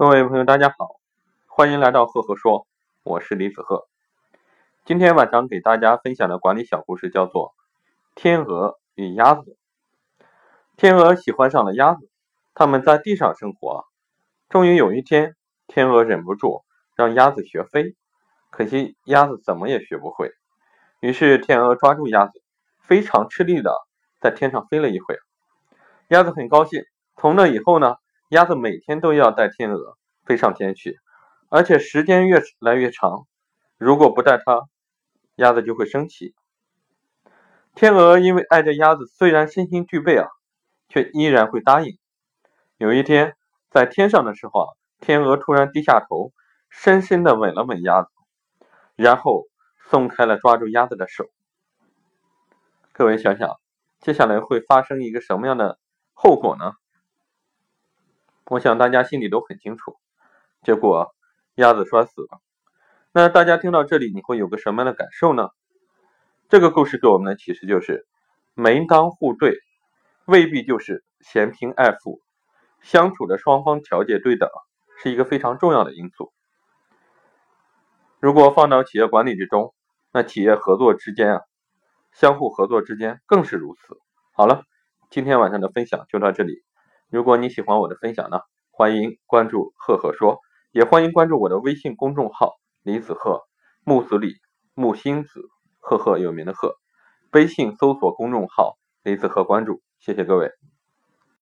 各位朋友，大家好，欢迎来到赫赫说，我是李子赫。今天晚上给大家分享的管理小故事叫做《天鹅与鸭子》。天鹅喜欢上了鸭子，它们在地上生活。终于有一天，天鹅忍不住让鸭子学飞，可惜鸭子怎么也学不会。于是天鹅抓住鸭子，非常吃力的在天上飞了一会。鸭子很高兴，从那以后呢？鸭子每天都要带天鹅飞上天去，而且时间越来越长。如果不带它，鸭子就会生气。天鹅因为爱着鸭子，虽然身心俱备啊，却依然会答应。有一天，在天上的时候啊，天鹅突然低下头，深深的吻了吻鸭子，然后松开了抓住鸭子的手。各位想想，接下来会发生一个什么样的后果呢？我想大家心里都很清楚，结果鸭子摔死了。那大家听到这里，你会有个什么样的感受呢？这个故事给我们的启示就是：门当户对未必就是嫌贫爱富，相处的双方条件对等是一个非常重要的因素。如果放到企业管理之中，那企业合作之间啊，相互合作之间更是如此。好了，今天晚上的分享就到这里。如果你喜欢我的分享呢，欢迎关注赫赫说，也欢迎关注我的微信公众号李子赫，木子李，木星子，赫赫有名的赫，微信搜索公众号李子赫，关注，谢谢各位。